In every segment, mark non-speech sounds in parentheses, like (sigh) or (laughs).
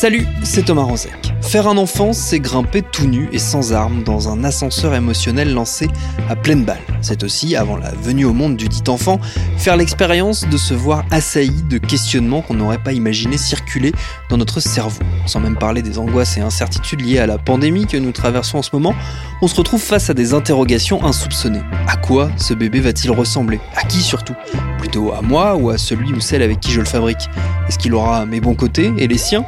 Salut, c'est Thomas Rozek. Faire un enfant, c'est grimper tout nu et sans armes dans un ascenseur émotionnel lancé à pleine balle. C'est aussi, avant la venue au monde du dit enfant, faire l'expérience de se voir assailli de questionnements qu'on n'aurait pas imaginé circuler dans notre cerveau. Sans même parler des angoisses et incertitudes liées à la pandémie que nous traversons en ce moment, on se retrouve face à des interrogations insoupçonnées. À quoi ce bébé va-t-il ressembler? À qui surtout? Plutôt à moi ou à celui ou celle avec qui je le fabrique? Est-ce qu'il aura mes bons côtés et les siens?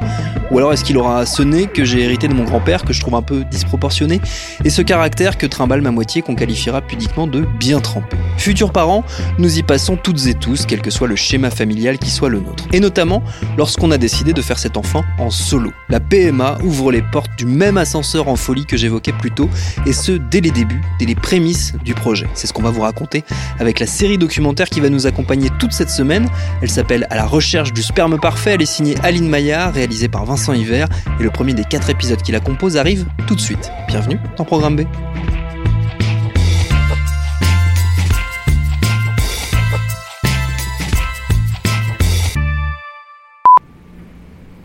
Ou alors est-ce qu'il aura ce nez que j'ai hérité de mon grand-père que je trouve un peu disproportionné et ce caractère que trimballe ma moitié qu'on qualifiera pudiquement de bien trempé Futurs parents, nous y passons toutes et tous, quel que soit le schéma familial qui soit le nôtre. Et notamment lorsqu'on a décidé de faire cet enfant en solo. La PMA ouvre les portes du même ascenseur en folie que j'évoquais plus tôt et ce dès les débuts, dès les prémices du projet. C'est ce qu'on va vous raconter avec la série documentaire qui va nous accompagner toute cette semaine. Elle s'appelle À la recherche du sperme parfait. Elle est signée Aline Maillard, réalisée par Vincent Hiver et le premier des quatre épisodes qui la composent arrive tout de suite. Bienvenue dans Programme B.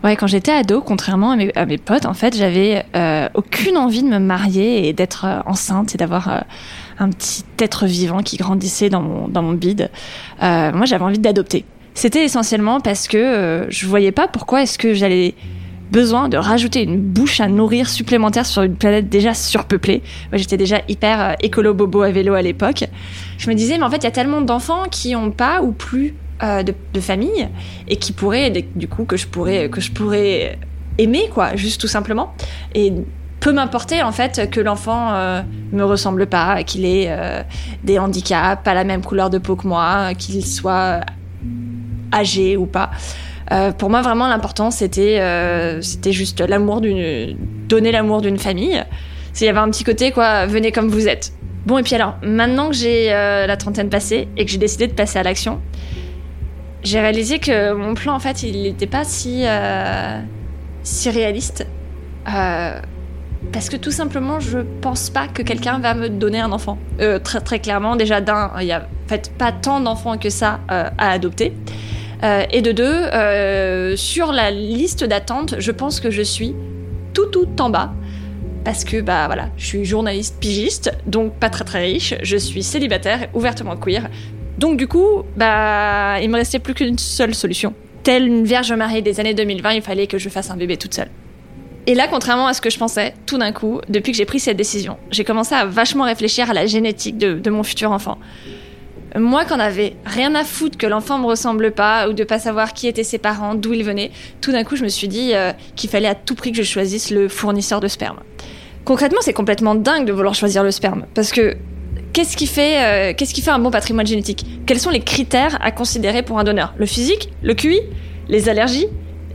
Ouais, quand j'étais ado, contrairement à mes, potes, en fait, j'avais euh, aucune envie de me marier et d'être euh, enceinte et d'avoir euh, un petit être vivant qui grandissait dans mon, dans bide. Moi, j'avais envie d'adopter. C'était essentiellement parce que je voyais pas pourquoi est-ce que j'allais besoin de rajouter une bouche à nourrir supplémentaire sur une planète déjà surpeuplée. Moi, j'étais déjà hyper euh, écolo bobo à vélo à l'époque. Je me disais, mais en fait, il y a tellement d'enfants qui ont pas ou plus euh, de, famille et qui pourraient, du coup, que je pourrais, que je pourrais aimer, quoi, juste tout simplement. Et peu m'importer en fait que l'enfant euh, me ressemble pas, qu'il ait des handicaps, pas la même couleur de peau que moi, qu'il soit âgé ou pas. Euh, pour moi, vraiment, l'important, c'était euh, c'était juste l'amour d'une, donner l'amour d'une famille. S'il y avait un petit côté, quoi, venez comme vous êtes. Bon, et puis alors, maintenant que j'ai euh, la trentaine passée et que j'ai décidé de passer à l'action, j'ai réalisé que mon plan, en fait, il n'était pas si si réaliste. Parce que tout simplement, je pense pas que quelqu'un va me donner un enfant. Très très clairement, déjà d'un, il y a fait pas tant d'enfants que ça à adopter. Euh, et de deux, euh, sur la liste d'attente, je pense que je suis tout tout en bas. Parce que bah voilà, je suis journaliste pigiste, donc pas très très riche, je suis célibataire, ouvertement queer. Donc du coup, bah il me restait plus qu'une seule solution. Telle une vierge mariée des années 2020, il fallait que je fasse un bébé toute seule. Et là, contrairement à ce que je pensais, tout d'un coup, depuis que j'ai pris cette décision, j'ai commencé à vachement réfléchir à la génétique de, de mon futur enfant. Moi, qu'on avait rien à foutre que l'enfant me ressemble pas ou de pas savoir qui étaient ses parents, d'où ils venaient, tout d'un coup, je me suis dit euh, qu'il fallait à tout prix que je choisisse le fournisseur de sperme. Concrètement, c'est complètement dingue de vouloir choisir le sperme parce que qu'est-ce qui fait euh, qu'est-ce qui fait un bon patrimoine génétique? Quels sont les critères à considérer pour un donneur? Le physique, le QI, les allergies,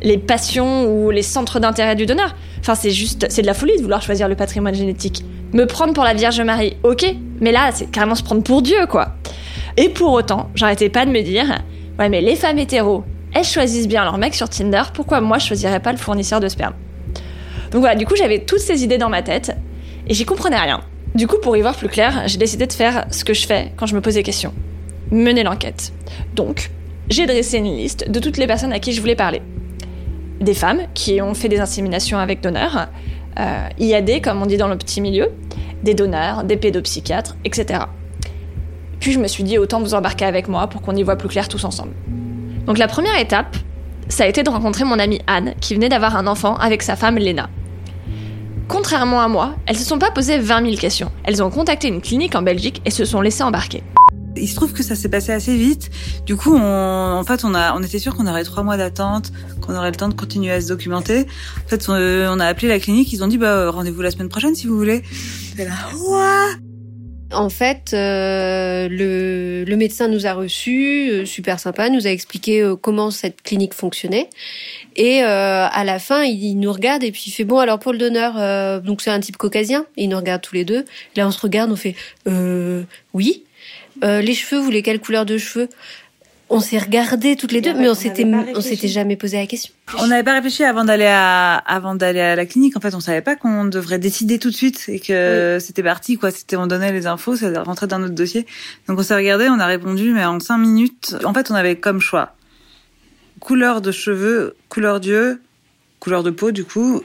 les passions ou les centres d'intérêt du donneur? Enfin, c'est juste, c'est de la folie de vouloir choisir le patrimoine génétique. Me prendre pour la Vierge Marie, ok, mais là, c'est carrément se prendre pour Dieu, quoi. Et pour autant, j'arrêtais pas de me dire, ouais, mais les femmes hétéros, elles choisissent bien leur mec sur Tinder, pourquoi moi je choisirais pas le fournisseur de sperme? Donc voilà, du coup, j'avais toutes ces idées dans ma tête et j'y comprenais rien. Du coup, pour y voir plus clair, j'ai décidé de faire ce que je fais quand je me pose des questions mener l'enquête. Donc, j'ai dressé une liste de toutes les personnes à qui je voulais parler des femmes qui ont fait des inséminations avec donneurs, euh, IAD comme on dit dans le petit milieu, des donneurs, des pédopsychiatres, etc. Puis je me suis dit autant vous embarquer avec moi pour qu'on y voit plus clair tous ensemble. Donc la première étape, ça a été de rencontrer mon amie Anne qui venait d'avoir un enfant avec sa femme Léna. Contrairement à moi, elles se sont pas posées 20 000 questions. Elles ont contacté une clinique en Belgique et se sont laissées embarquer. Il se trouve que ça s'est passé assez vite. Du coup, on, en fait, on était sûr qu'on aurait trois mois d'attente, qu'on aurait le temps de continuer à se documenter. En fait, on, a appelé la clinique. Ils ont dit, bah, rendez-vous la semaine prochaine si vous voulez. Et là, en fait, euh, le, médecin nous a reçus, euh, super sympa, nous a expliqué euh, comment cette clinique fonctionnait. Et à la fin, il, nous regarde et puis il fait bon alors pour le donneur, donc c'est un type caucasien. Et il nous regarde tous les deux. Là, on se regarde, on fait oui. les cheveux, vous voulez quelle couleur de cheveux? On s'est regardé toutes les deux, mais on s'était on s'était jamais posé la question. On n'avait pas réfléchi avant d'aller à avant d'aller à la clinique. En fait, on savait pas qu'on devrait décider tout de suite et que c'était parti quoi. C'était on donnait les infos, ça rentrait dans notre dossier. Donc on s'est regardé, on a répondu, mais en cinq minutes. En fait, on avait comme choix couleur de cheveux, couleur d'yeux, couleur de peau du coup,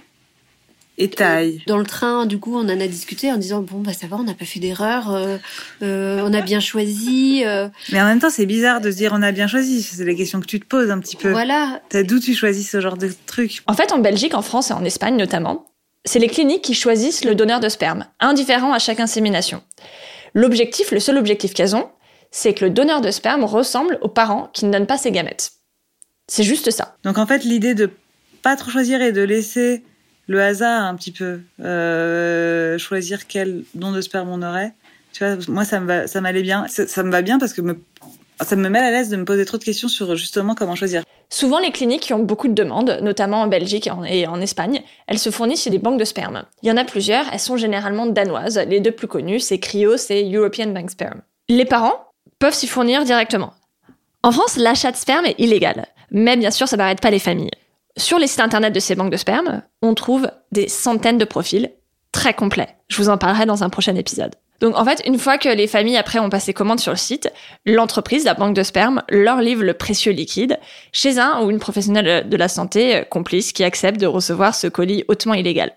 et taille. Dans le train, du coup, on en a discuté en disant bon bah ça va, on n'a pas fait d'erreur, euh, euh, on a bien choisi. Euh. Mais en même temps, c'est bizarre de se dire on a bien choisi. C'est la question que tu te poses un petit peu. Voilà. D'où tu choisis ce genre de truc? En fait, en Belgique, en France et en Espagne notamment, c'est les cliniques qui choisissent le donneur de sperme, indifférent à chaque insémination. L'objectif, le seul objectif qu'elles ont, c'est que le donneur de sperme ressemble aux parents qui ne donnent pas ses gamètes. C'est juste ça. Donc en fait, l'idée de pas trop choisir et de laisser le hasard un petit peu, euh, choisir quel don de sperme on aurait. Tu vois, moi ça me va, ça m'allait bien, ça, me va bien parce que ça me met à l'aise de me poser trop de questions sur justement comment choisir. Souvent, les cliniques qui ont beaucoup de demandes, notamment en Belgique et en Espagne, elles se fournissent chez des banques de sperme. Il y en a plusieurs, elles sont généralement danoises. Les deux plus connues, c'est Cryos et European Bank Sperm. Les parents peuvent s'y fournir directement. En France, l'achat de sperme est illégal, mais bien sûr, ça n'arrête pas les familles. Sur les sites internet de ces banques de sperme, on trouve des centaines de profils très complets. Je vous en parlerai dans un prochain épisode. Donc en fait, une fois que les familles après ont passé commande sur le site, l'entreprise, la banque de sperme, leur livre le précieux liquide chez un ou une professionnelle de la santé euh, complice qui accepte de recevoir ce colis hautement illégal.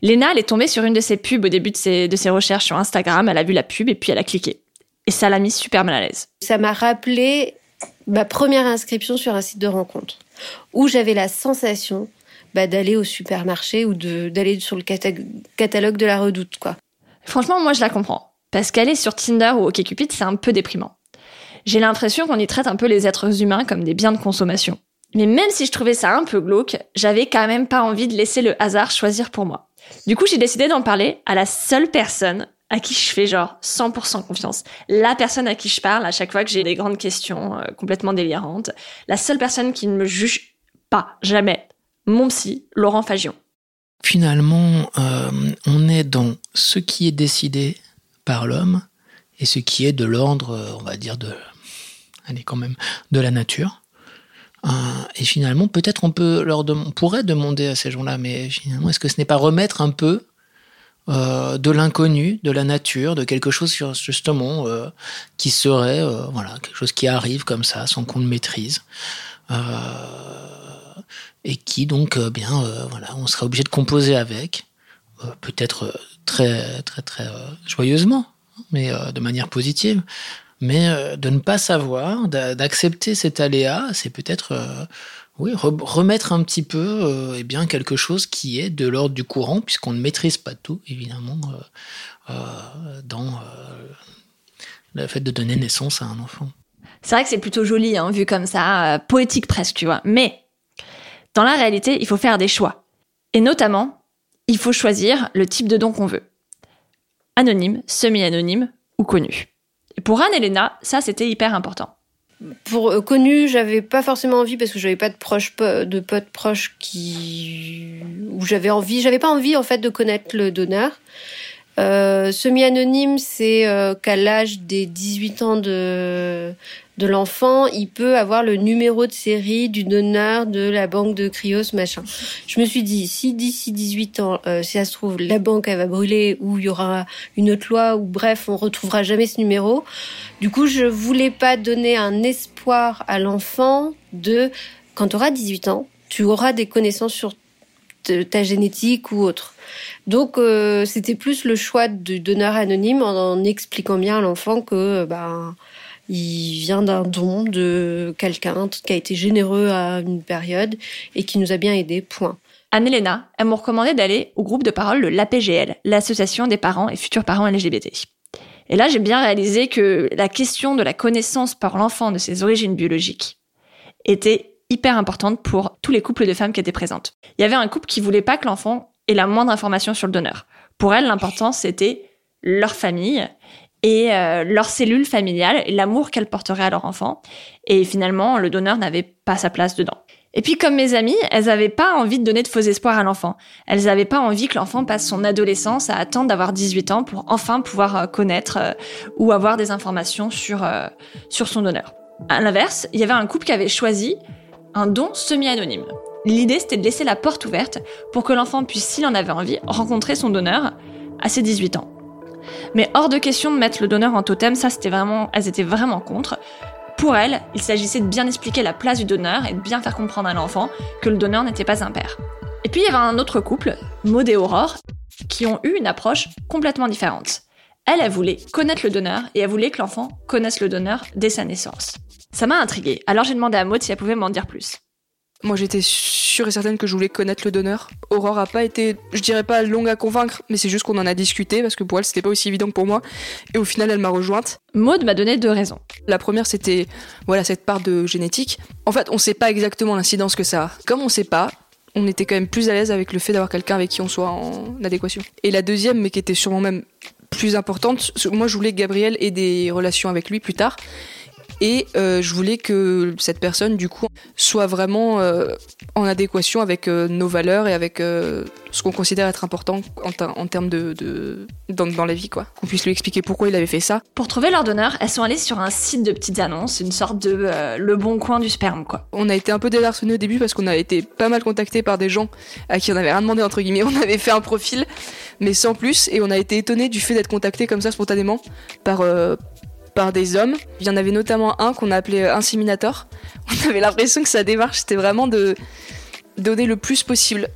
Léna, elle est tombée sur une de ses pubs au début de ses, de ses recherches sur Instagram. Elle a vu la pub et puis elle a cliqué. Et ça l'a mis super mal à l'aise. Ça m'a rappelé ma première inscription sur un site de rencontre où j'avais la sensation bah, d'aller au supermarché ou d'aller sur le catalogue de la redoute, quoi. Franchement, moi, je la comprends. Parce qu'aller sur Tinder ou OkCupid, c'est un peu déprimant. J'ai l'impression qu'on y traite un peu les êtres humains comme des biens de consommation. Mais même si je trouvais ça un peu glauque, j'avais quand même pas envie de laisser le hasard choisir pour moi. Du coup, j'ai décidé d'en parler à la seule personne à qui je fais genre 100% confiance. La personne à qui je parle à chaque fois que j'ai des grandes questions euh, complètement délirantes. La seule personne qui ne me juge pas, jamais. Mon psy, Laurent Fagion. Finalement, euh, on est dans ce qui est décidé par l'homme et ce qui est de l'ordre, euh, on va dire, de, allez, quand même, de la nature. et finalement, peut-être on peut on pourrait demander à ces gens-là, mais finalement, est-ce que ce n'est pas remettre un peu euh, de l'inconnu, de la nature, de quelque chose justement euh, qui serait euh, voilà quelque chose qui arrive comme ça sans qu'on le maîtrise et qui donc bien voilà on serait obligé de composer avec peut-être très très très joyeusement mais de manière positive. Mais de ne pas savoir d'accepter cet aléa c'est peut-être oui, remettre un petit peu euh, eh bien, quelque chose qui est de l'ordre du courant, puisqu'on ne maîtrise pas tout, évidemment, euh, euh, dans le fait de donner naissance à un enfant. C'est vrai que c'est plutôt joli, hein, vu comme ça, poétique presque, tu vois. Mais dans la réalité, il faut faire des choix. Et notamment, il faut choisir le type de don qu'on veut. Anonyme, semi-anonyme ou connu. Et pour Anne-Elena, ça c'était hyper important pour euh, connu, j'avais pas forcément envie parce que j'avais pas de proches de potes proches qui où j'avais envie, j'avais pas envie en fait de connaître le donneur. Euh, Semi-anonyme, c'est euh, qu'à l'âge des 18 ans de, de l'enfant, il peut avoir le numéro de série du donneur de la banque de Cryos, machin. Je me suis dit, si d'ici 18 ans, euh, si ça se trouve, la banque, elle va brûler, ou il y aura une autre loi, ou bref, on retrouvera jamais ce numéro. Du coup, je voulais pas donner un espoir à l'enfant de, quand tu auras 18 ans, tu auras des connaissances sur ta génétique ou autre. Donc euh, c'était plus le choix du donneur anonyme en, expliquant bien à l'enfant que ben il vient d'un don de quelqu'un qui a été généreux à une période et qui nous a bien aidés. Point. Anne-Hélène, elle m'a recommandé d'aller au groupe de parole de l'APGL, l'Association des parents et futurs parents LGBT. Et là, j'ai bien réalisé que la question de la connaissance par l'enfant de ses origines biologiques était hyper importante pour tous les couples de femmes qui étaient présentes. Il y avait un couple qui voulait pas que l'enfant ait la moindre information sur le donneur. Pour elle, l'important, c'était leur famille et euh, leur cellule familiale et l'amour qu'elle porterait à leur enfant. Et finalement, le donneur n'avait pas sa place dedans. Et puis comme mes amies, elles n'avaient pas envie de donner de faux espoirs à l'enfant. Elles n'avaient pas envie que l'enfant passe son adolescence à attendre d'avoir 18 ans pour enfin pouvoir euh, connaître euh, ou avoir des informations sur, sur son donneur. À l'inverse, il y avait un couple qui avait choisi un don semi-anonyme. L'idée, c'était de laisser la porte ouverte pour que l'enfant puisse, s'il en avait envie, rencontrer son donneur à ses 18 ans. Mais hors de question de mettre le donneur en totem, ça c'était vraiment, elles étaient vraiment contre. Pour elles, il s'agissait de bien expliquer la place du donneur et de bien faire comprendre à l'enfant que le donneur n'était pas un père. Et puis il y avait un autre couple, Maud et Aurore, qui ont eu une approche complètement différente. Elle, elle voulait connaître le donneur et elle voulait que l'enfant connaisse le donneur dès sa naissance. Ça m'a intriguée, alors j'ai demandé à Maud si elle pouvait m'en dire plus. Moi, j'étais sûre et certaine que je voulais connaître le donneur. Aurore a pas été, je dirais pas longue à convaincre, mais c'est juste qu'on en a discuté parce que pour elle, c'était pas aussi évident que pour moi. Et au final, elle m'a rejointe. Maud m'a donné deux raisons. La première, c'était, voilà, cette part de génétique. En fait, on sait pas exactement l'incidence que ça a. Comme on sait pas, on était quand même plus à l'aise avec le fait d'avoir quelqu'un avec qui on soit en adéquation. Et la deuxième, mais qui était sûrement même plus importante, moi, je voulais que Gabriel ait des relations avec lui plus tard. Et euh, je voulais que cette personne, du coup, soit vraiment euh, en adéquation avec euh, nos valeurs et avec ce qu'on considère être important en, termes de, de dans, la vie, quoi. Qu'on puisse lui expliquer pourquoi il avait fait ça. Pour trouver leur donneur, elles sont allées sur un site de petites annonces, une sorte de le bon coin du sperme, quoi. On a été un peu désarçonnés au début parce qu'on a été pas mal contactés par des gens à qui on avait rien demandé entre guillemets. (laughs) On avait fait un profil, mais sans plus, et on a été étonnés du fait d'être contactés comme ça spontanément par par des hommes. Il y en avait notamment un qu'on appelait euh, inséminator. (laughs) On avait l'impression que sa démarche c'était vraiment de donner le plus possible.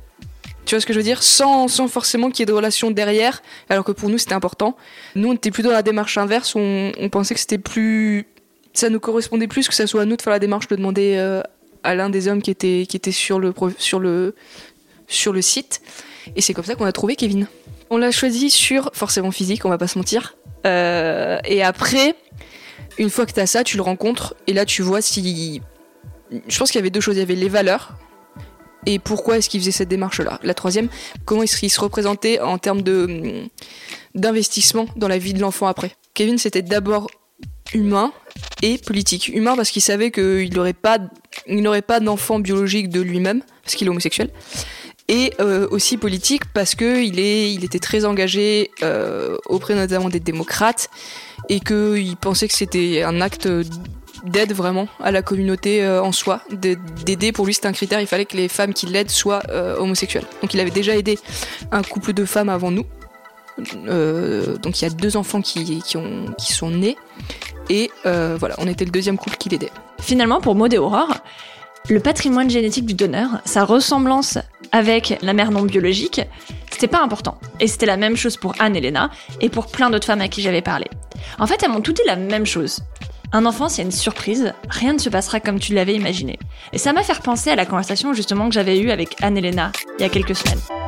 Tu vois ce que je veux dire? Sans, sans forcément qu'il y ait de relations derrière, alors que pour nous c'était important. Nous on était plutôt dans la démarche inverse, on, on pensait que c'était plus. Ça nous correspondait plus que ça soit à nous de faire la démarche de demander euh, à l'un des hommes qui était, qui était sur, le, sur, le, sur le site. Et c'est comme ça qu'on a trouvé Kevin. On l'a choisi sur forcément physique, on va pas se mentir. Euh, et après, une fois que tu as ça, tu le rencontres et là tu vois si. Je pense qu'il y avait deux choses. Il y avait les valeurs et pourquoi est-ce qu'il faisait cette démarche-là. La troisième, comment est-ce qu'il se représentait en termes de d'investissement dans la vie de l'enfant après. Kevin, c'était d'abord humain et politique. Humain parce qu'il savait qu'il n'aurait pas, n'aurait pas d'enfant biologique de lui-même parce qu'il est homosexuel. Et euh, aussi politique parce que il est, il était très engagé euh, auprès notamment des démocrates et qu'il pensait que c'était un acte d'aide vraiment à la communauté euh, en soi, d'aider. Pour lui, c'était un critère. Il fallait que les femmes qui l'aident soient homosexuelles. Donc, il avait déjà aidé un couple de femmes avant nous. Donc, il y a deux enfants qui, qui, ont, qui sont nés. Et voilà, on était le deuxième couple qui l'aidait. Finalement, pour Maud et Aurore, le patrimoine génétique du donneur, sa ressemblance avec la mère non biologique, c'était pas important. Et c'était la même chose pour Anne et Léna et pour plein d'autres femmes à qui j'avais parlé. En fait, elles m'ont tout dit la même chose. Un enfant, c'est une surprise, rien ne se passera comme tu l'avais imaginé. Et ça m'a fait penser à la conversation justement que j'avais eue avec Anne-Elena il y a quelques semaines.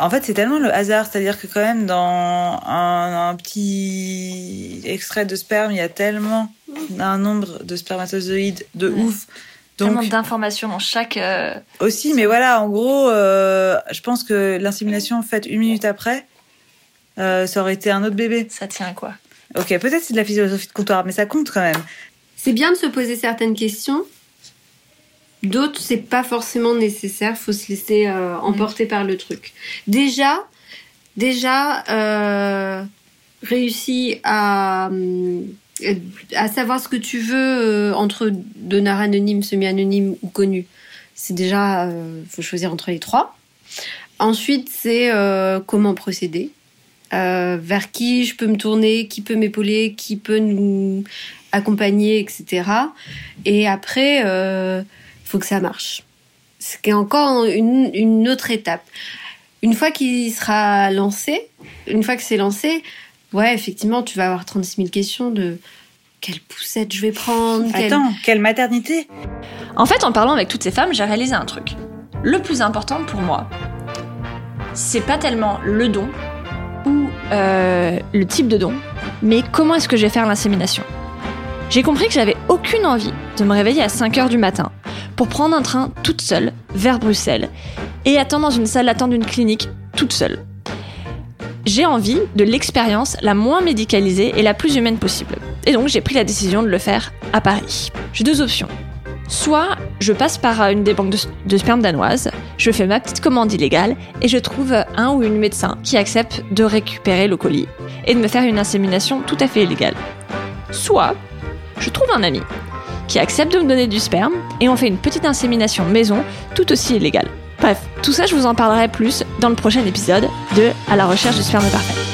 En fait, c'est tellement le hasard, c'est-à-dire que quand même dans un, petit extrait de sperme, il y a tellement un nombre de spermatozoïdes de ouf. Donc, tellement d'informations dans chaque. Euh, aussi, mais voilà, en gros, euh, je pense que l'insémination faite une minute après, euh, ça aurait été un autre bébé. Ça tient à quoi Ok, peut-être c'est de la physiosophie de comptoir, mais ça compte quand même. C'est bien de se poser certaines questions. D'autres, c'est pas forcément nécessaire. Faut se laisser euh, emporter par le truc. Déjà, déjà, euh, réussi à euh, à savoir ce que tu veux entre donneur anonyme, semi-anonyme ou connu. C'est déjà, faut choisir entre les trois. Ensuite, c'est comment procéder. Vers qui je peux me tourner, qui peut m'épauler, qui peut nous accompagner, etc. Et après, faut que ça marche. Ce qui est encore une, une autre étape. Une fois qu'il sera lancé, une fois que c'est lancé, ouais, effectivement, tu vas avoir 36 000 questions de quelle poussette je vais prendre. Attends, quelle maternité? En fait, en parlant avec toutes ces femmes, j'ai réalisé un truc. Le plus important pour moi, c'est pas tellement le don, ou euh, le type de don, mais comment est-ce que je vais faire l'insémination? J'ai compris que j'avais aucune envie de me réveiller à 5 heures du matin pour prendre un train toute seule vers Bruxelles et attendre dans une salle d'attente d'une clinique toute seule. J'ai envie de l'expérience la moins médicalisée et la plus humaine possible. Et donc j'ai pris la décision de le faire à Paris. J'ai deux options. Soit je passe par une des banques de, sperme danoises, je fais ma petite commande illégale et je trouve un ou une médecin qui accepte de récupérer le colis et de me faire une insémination tout à fait illégale. Soit je trouve un ami qui accepte de me donner du sperme et on fait une petite insémination maison tout aussi illégale. Bref, tout ça je vous en parlerai plus dans le prochain épisode de À la recherche du sperme parfait.